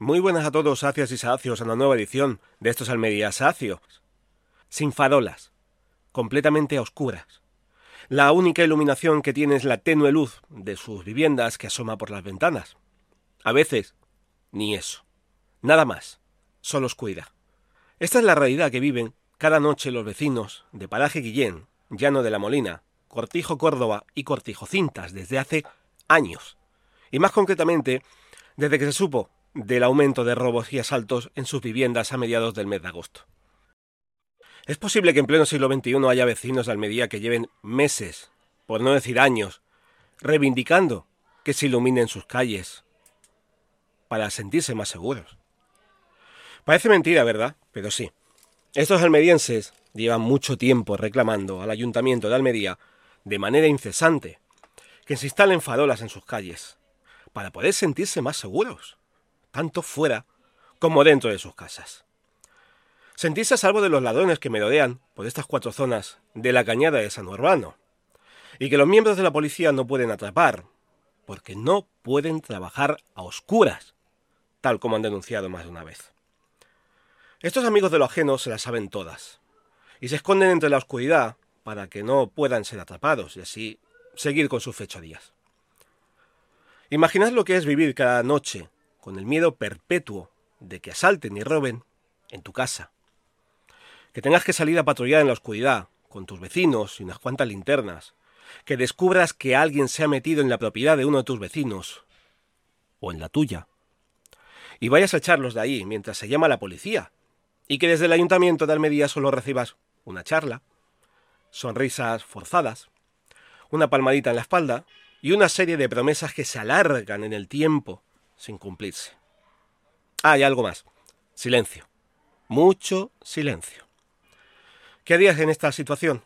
Muy buenas a todos, sacios y sacios, a una nueva edición de estos Almería Sacios. Sin farolas, completamente a oscuras. La única iluminación que tiene es la tenue luz de sus viviendas que asoma por las ventanas. A veces, ni eso. Nada más, solo oscuridad. Esta es la realidad que viven cada noche los vecinos de Paraje Guillén, Llano de la Molina, Cortijo Córdoba y Cortijo Cintas desde hace años. Y más concretamente, desde que se supo del aumento de robos y asaltos en sus viviendas a mediados del mes de agosto. Es posible que en pleno siglo XXI haya vecinos de Almería que lleven meses, por no decir años, reivindicando que se iluminen sus calles para sentirse más seguros. Parece mentira, ¿verdad? Pero sí. Estos almerienses llevan mucho tiempo reclamando al Ayuntamiento de Almería, de manera incesante, que se instalen farolas en sus calles, para poder sentirse más seguros tanto fuera como dentro de sus casas. Sentirse a salvo de los ladrones que merodean por estas cuatro zonas de la cañada de San Urbano, y que los miembros de la policía no pueden atrapar, porque no pueden trabajar a oscuras, tal como han denunciado más de una vez. Estos amigos de lo ajeno se las saben todas, y se esconden entre la oscuridad para que no puedan ser atrapados y así seguir con sus fechorías. Imaginad lo que es vivir cada noche con el miedo perpetuo de que asalten y roben en tu casa. Que tengas que salir a patrullar en la oscuridad, con tus vecinos y unas cuantas linternas. Que descubras que alguien se ha metido en la propiedad de uno de tus vecinos, o en la tuya. Y vayas a echarlos de ahí mientras se llama la policía. Y que desde el ayuntamiento de Almería solo recibas una charla, sonrisas forzadas, una palmadita en la espalda y una serie de promesas que se alargan en el tiempo sin cumplirse. Ah, y algo más. Silencio. Mucho silencio. ¿Qué harías en esta situación?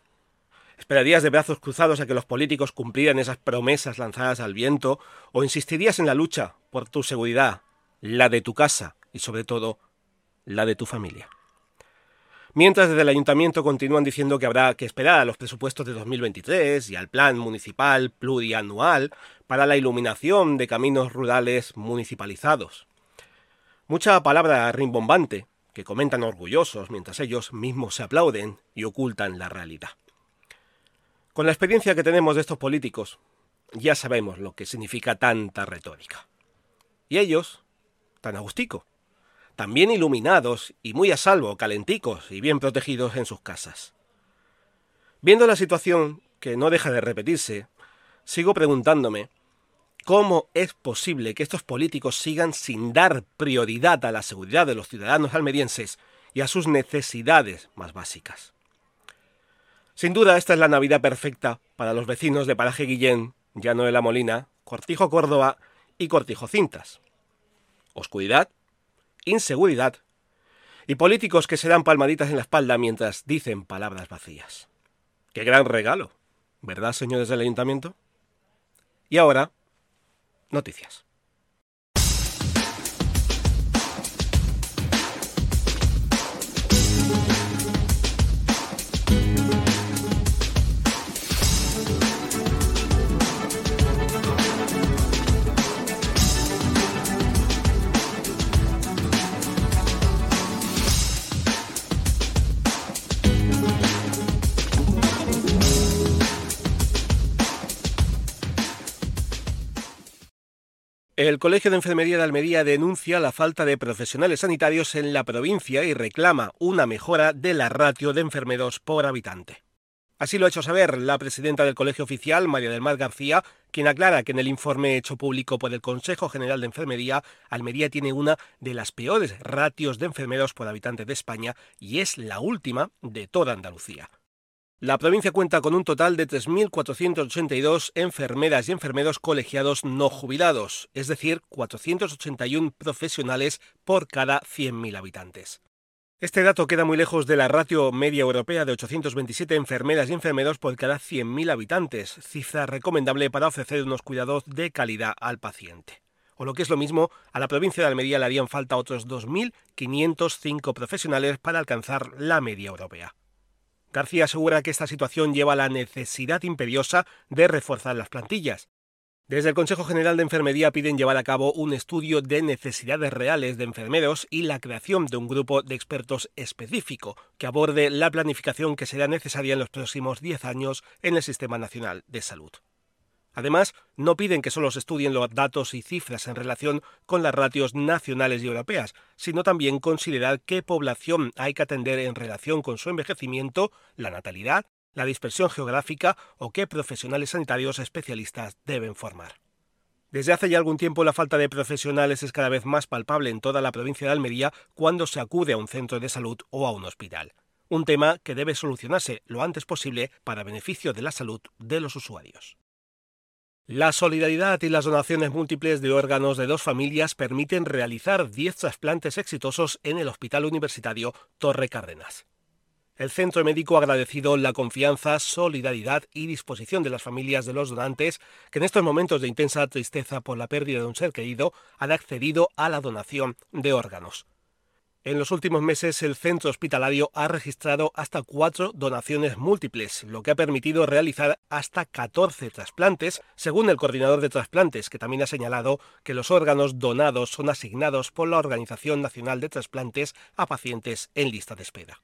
¿Esperarías de brazos cruzados a que los políticos cumplieran esas promesas lanzadas al viento? ¿O insistirías en la lucha por tu seguridad, la de tu casa y sobre todo la de tu familia? Mientras desde el ayuntamiento continúan diciendo que habrá que esperar a los presupuestos de 2023 y al plan municipal plurianual para la iluminación de caminos rurales municipalizados. Mucha palabra rimbombante que comentan orgullosos mientras ellos mismos se aplauden y ocultan la realidad. Con la experiencia que tenemos de estos políticos, ya sabemos lo que significa tanta retórica. Y ellos, tan agustico, también iluminados y muy a salvo, calenticos y bien protegidos en sus casas. Viendo la situación, que no deja de repetirse, sigo preguntándome cómo es posible que estos políticos sigan sin dar prioridad a la seguridad de los ciudadanos almerienses y a sus necesidades más básicas. Sin duda, esta es la Navidad perfecta para los vecinos de Paraje Guillén, Llano de la Molina, Cortijo Córdoba y Cortijo Cintas. Oscuridad, inseguridad y políticos que se dan palmaditas en la espalda mientras dicen palabras vacías. ¡Qué gran regalo! ¿Verdad, señores del ayuntamiento? Y ahora, noticias. El Colegio de Enfermería de Almería denuncia la falta de profesionales sanitarios en la provincia y reclama una mejora de la ratio de enfermeros por habitante. Así lo ha hecho saber la presidenta del Colegio Oficial, María del Mar García, quien aclara que en el informe hecho público por el Consejo General de Enfermería, Almería tiene una de las peores ratios de enfermeros por habitante de España y es la última de toda Andalucía. La provincia cuenta con un total de 3.482 enfermeras y enfermeros colegiados no jubilados, es decir, 481 profesionales por cada 100.000 habitantes. Este dato queda muy lejos de la ratio media europea de 827 enfermeras y enfermeros por cada 100.000 habitantes, cifra recomendable para ofrecer unos cuidados de calidad al paciente. O lo que es lo mismo, a la provincia de Almería le harían falta otros 2.505 profesionales para alcanzar la media europea. García asegura que esta situación lleva a la necesidad imperiosa de reforzar las plantillas. Desde el Consejo General de Enfermería piden llevar a cabo un estudio de necesidades reales de enfermeros y la creación de un grupo de expertos específico que aborde la planificación que será necesaria en los próximos 10 años en el Sistema Nacional de Salud. Además, no piden que solo se estudien los datos y cifras en relación con las ratios nacionales y europeas, sino también considerar qué población hay que atender en relación con su envejecimiento, la natalidad, la dispersión geográfica o qué profesionales sanitarios especialistas deben formar. Desde hace ya algún tiempo la falta de profesionales es cada vez más palpable en toda la provincia de Almería cuando se acude a un centro de salud o a un hospital. Un tema que debe solucionarse lo antes posible para beneficio de la salud de los usuarios. La solidaridad y las donaciones múltiples de órganos de dos familias permiten realizar 10 trasplantes exitosos en el Hospital Universitario Torre Cárdenas. El centro médico ha agradecido la confianza, solidaridad y disposición de las familias de los donantes que en estos momentos de intensa tristeza por la pérdida de un ser querido han accedido a la donación de órganos. En los últimos meses el centro hospitalario ha registrado hasta cuatro donaciones múltiples, lo que ha permitido realizar hasta 14 trasplantes, según el coordinador de trasplantes, que también ha señalado que los órganos donados son asignados por la Organización Nacional de Trasplantes a pacientes en lista de espera.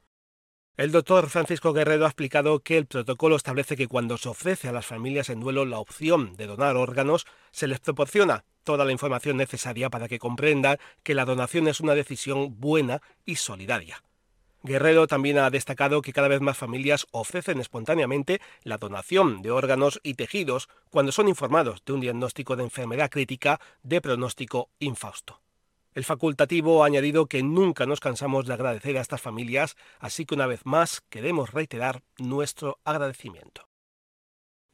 El doctor Francisco Guerrero ha explicado que el protocolo establece que cuando se ofrece a las familias en duelo la opción de donar órganos, se les proporciona toda la información necesaria para que comprendan que la donación es una decisión buena y solidaria. Guerrero también ha destacado que cada vez más familias ofrecen espontáneamente la donación de órganos y tejidos cuando son informados de un diagnóstico de enfermedad crítica de pronóstico infausto. El facultativo ha añadido que nunca nos cansamos de agradecer a estas familias, así que una vez más queremos reiterar nuestro agradecimiento.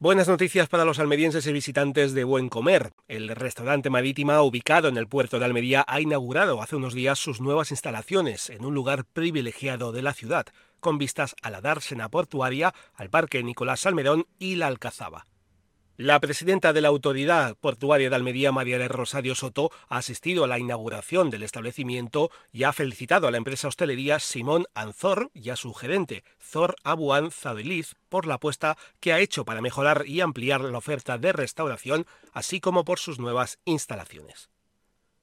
Buenas noticias para los almerienses y visitantes de Buen Comer. El restaurante marítima ubicado en el puerto de Almería ha inaugurado hace unos días sus nuevas instalaciones en un lugar privilegiado de la ciudad, con vistas a la dársena portuaria, al Parque Nicolás Salmerón y la Alcazaba. La presidenta de la Autoridad Portuaria de Almería, María de Rosario Soto, ha asistido a la inauguración del establecimiento y ha felicitado a la empresa hostelería Simón Anzor y a su gerente, Zor Abuan Zadeliz, por la apuesta que ha hecho para mejorar y ampliar la oferta de restauración, así como por sus nuevas instalaciones.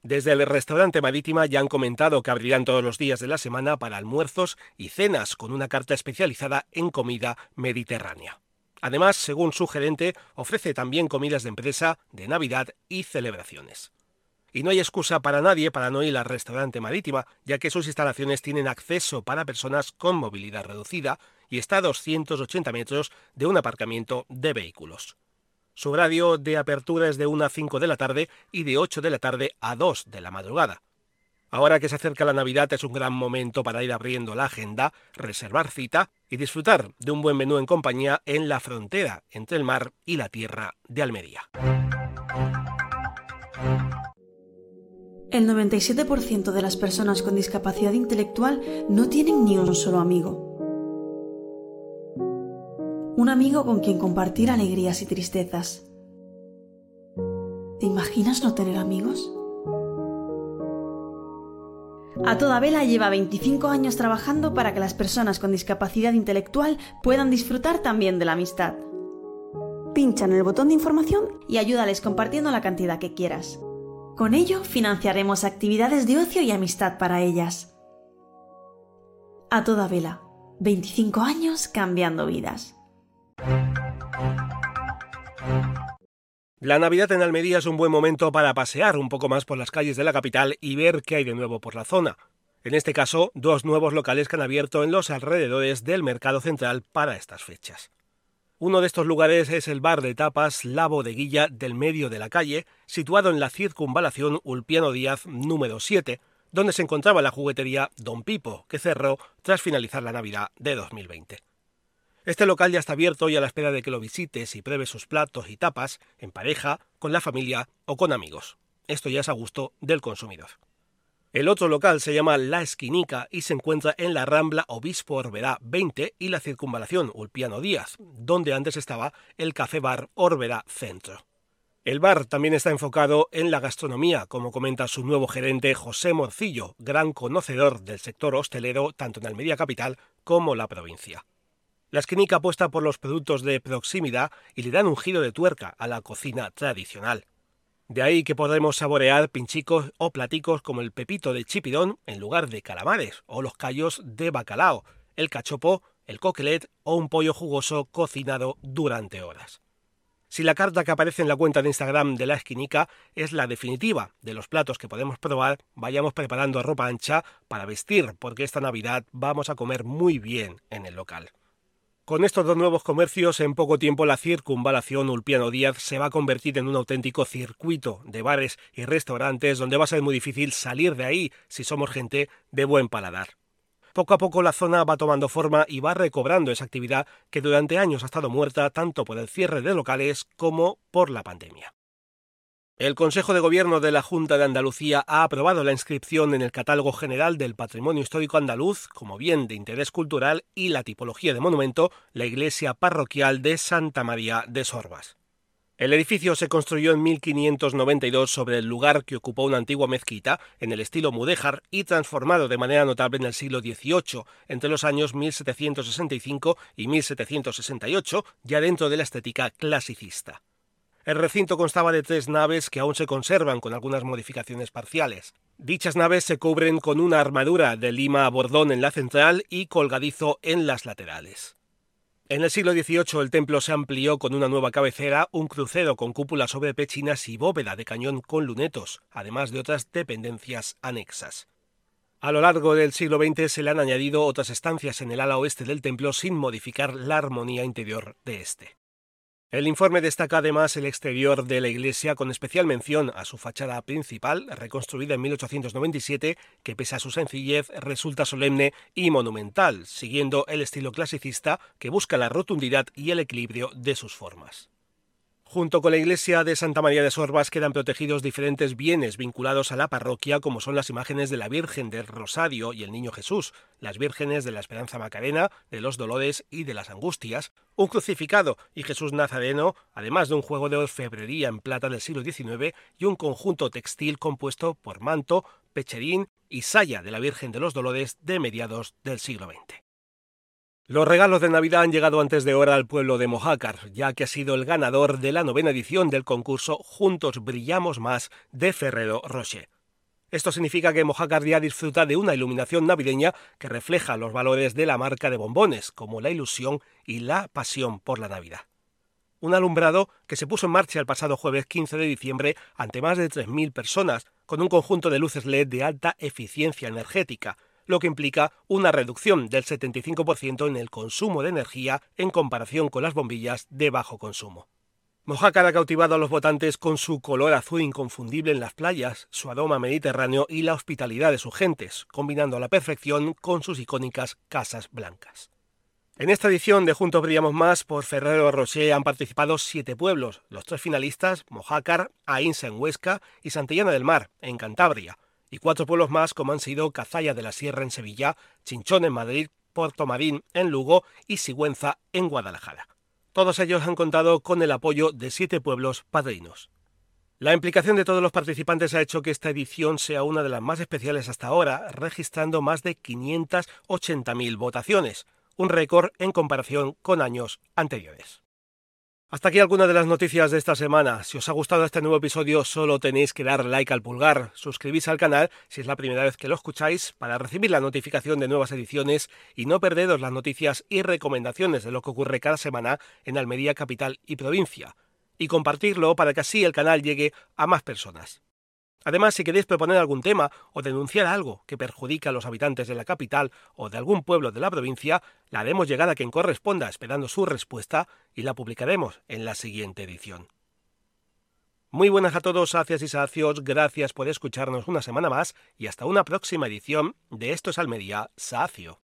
Desde el restaurante Marítima ya han comentado que abrirán todos los días de la semana para almuerzos y cenas con una carta especializada en comida mediterránea. Además, según su gerente, ofrece también comidas de empresa, de Navidad y celebraciones. Y no hay excusa para nadie para no ir al restaurante marítima, ya que sus instalaciones tienen acceso para personas con movilidad reducida y está a 280 metros de un aparcamiento de vehículos. Su horario de apertura es de 1 a 5 de la tarde y de 8 de la tarde a 2 de la madrugada. Ahora que se acerca la Navidad es un gran momento para ir abriendo la agenda, reservar cita y disfrutar de un buen menú en compañía en la frontera entre el mar y la tierra de Almería. El 97% de las personas con discapacidad intelectual no tienen ni un solo amigo. Un amigo con quien compartir alegrías y tristezas. ¿Te imaginas no tener amigos? A toda vela lleva 25 años trabajando para que las personas con discapacidad intelectual puedan disfrutar también de la amistad. Pincha en el botón de información y ayúdales compartiendo la cantidad que quieras. Con ello financiaremos actividades de ocio y amistad para ellas. A toda vela, 25 años cambiando vidas. La Navidad en Almería es un buen momento para pasear un poco más por las calles de la capital y ver qué hay de nuevo por la zona. En este caso, dos nuevos locales que han abierto en los alrededores del Mercado Central para estas fechas. Uno de estos lugares es el bar de tapas La Bodeguilla del medio de la calle, situado en la circunvalación Ulpiano Díaz número 7, donde se encontraba la juguetería Don Pipo, que cerró tras finalizar la Navidad de 2020. Este local ya está abierto y a la espera de que lo visites y pruebes sus platos y tapas, en pareja, con la familia o con amigos. Esto ya es a gusto del consumidor. El otro local se llama La Esquinica y se encuentra en la Rambla Obispo Orbera 20 y la Circunvalación Ulpiano Díaz, donde antes estaba el Café Bar Orbera Centro. El bar también está enfocado en la gastronomía, como comenta su nuevo gerente José Morcillo, gran conocedor del sector hostelero tanto en Almería Capital como la provincia. La esquinica apuesta por los productos de proximidad y le dan un giro de tuerca a la cocina tradicional. De ahí que podremos saborear pinchicos o platicos como el pepito de chipidón en lugar de calamares, o los callos de bacalao, el cachopo, el coquelet o un pollo jugoso cocinado durante horas. Si la carta que aparece en la cuenta de Instagram de la esquinica es la definitiva de los platos que podemos probar, vayamos preparando ropa ancha para vestir, porque esta Navidad vamos a comer muy bien en el local. Con estos dos nuevos comercios, en poco tiempo la circunvalación Ulpiano Díaz se va a convertir en un auténtico circuito de bares y restaurantes donde va a ser muy difícil salir de ahí si somos gente de buen paladar. Poco a poco la zona va tomando forma y va recobrando esa actividad que durante años ha estado muerta tanto por el cierre de locales como por la pandemia. El Consejo de Gobierno de la Junta de Andalucía ha aprobado la inscripción en el Catálogo General del Patrimonio Histórico Andaluz como bien de interés cultural y la tipología de monumento la iglesia parroquial de Santa María de Sorbas. El edificio se construyó en 1592 sobre el lugar que ocupó una antigua mezquita en el estilo mudéjar y transformado de manera notable en el siglo XVIII, entre los años 1765 y 1768, ya dentro de la estética clasicista. El recinto constaba de tres naves que aún se conservan con algunas modificaciones parciales. Dichas naves se cubren con una armadura de lima a bordón en la central y colgadizo en las laterales. En el siglo XVIII el templo se amplió con una nueva cabecera, un crucero con cúpula sobre pechinas y bóveda de cañón con lunetos, además de otras dependencias anexas. A lo largo del siglo XX se le han añadido otras estancias en el ala oeste del templo sin modificar la armonía interior de este. El informe destaca además el exterior de la iglesia con especial mención a su fachada principal, reconstruida en 1897, que pese a su sencillez resulta solemne y monumental, siguiendo el estilo clasicista que busca la rotundidad y el equilibrio de sus formas. Junto con la iglesia de Santa María de Sorbas quedan protegidos diferentes bienes vinculados a la parroquia, como son las imágenes de la Virgen del Rosario y el Niño Jesús, las vírgenes de la Esperanza Macarena, de los Dolores y de las Angustias, un crucificado y Jesús Nazareno, además de un juego de orfebrería en plata del siglo XIX y un conjunto textil compuesto por manto, pecherín y saya de la Virgen de los Dolores de mediados del siglo XX. Los regalos de Navidad han llegado antes de hora al pueblo de Mojácar, ya que ha sido el ganador de la novena edición del concurso Juntos Brillamos Más de Ferrero Rocher. Esto significa que Mojácar ya disfruta de una iluminación navideña que refleja los valores de la marca de bombones, como la ilusión y la pasión por la Navidad. Un alumbrado que se puso en marcha el pasado jueves 15 de diciembre ante más de 3.000 personas, con un conjunto de luces LED de alta eficiencia energética, lo que implica una reducción del 75% en el consumo de energía en comparación con las bombillas de bajo consumo. Mojácar ha cautivado a los votantes con su color azul inconfundible en las playas, su aroma mediterráneo y la hospitalidad de sus gentes, combinando a la perfección con sus icónicas casas blancas. En esta edición de Juntos Brillamos Más por Ferrero Rocher han participado siete pueblos, los tres finalistas, Mojácar, Ainsa en Huesca y Santillana del Mar, en Cantabria, y cuatro pueblos más como han sido Cazalla de la Sierra en Sevilla, Chinchón en Madrid, Puerto Marín en Lugo y Sigüenza en Guadalajara. Todos ellos han contado con el apoyo de siete pueblos padrinos. La implicación de todos los participantes ha hecho que esta edición sea una de las más especiales hasta ahora, registrando más de 580.000 votaciones, un récord en comparación con años anteriores. Hasta aquí algunas de las noticias de esta semana. Si os ha gustado este nuevo episodio, solo tenéis que dar like al pulgar, suscribís al canal si es la primera vez que lo escucháis para recibir la notificación de nuevas ediciones y no perderos las noticias y recomendaciones de lo que ocurre cada semana en Almería capital y provincia, y compartirlo para que así el canal llegue a más personas. Además, si queréis proponer algún tema o denunciar algo que perjudica a los habitantes de la capital o de algún pueblo de la provincia, la haremos llegar a quien corresponda esperando su respuesta y la publicaremos en la siguiente edición. Muy buenas a todos, sacias y sacios, gracias por escucharnos una semana más y hasta una próxima edición de Esto es Almería Sacio.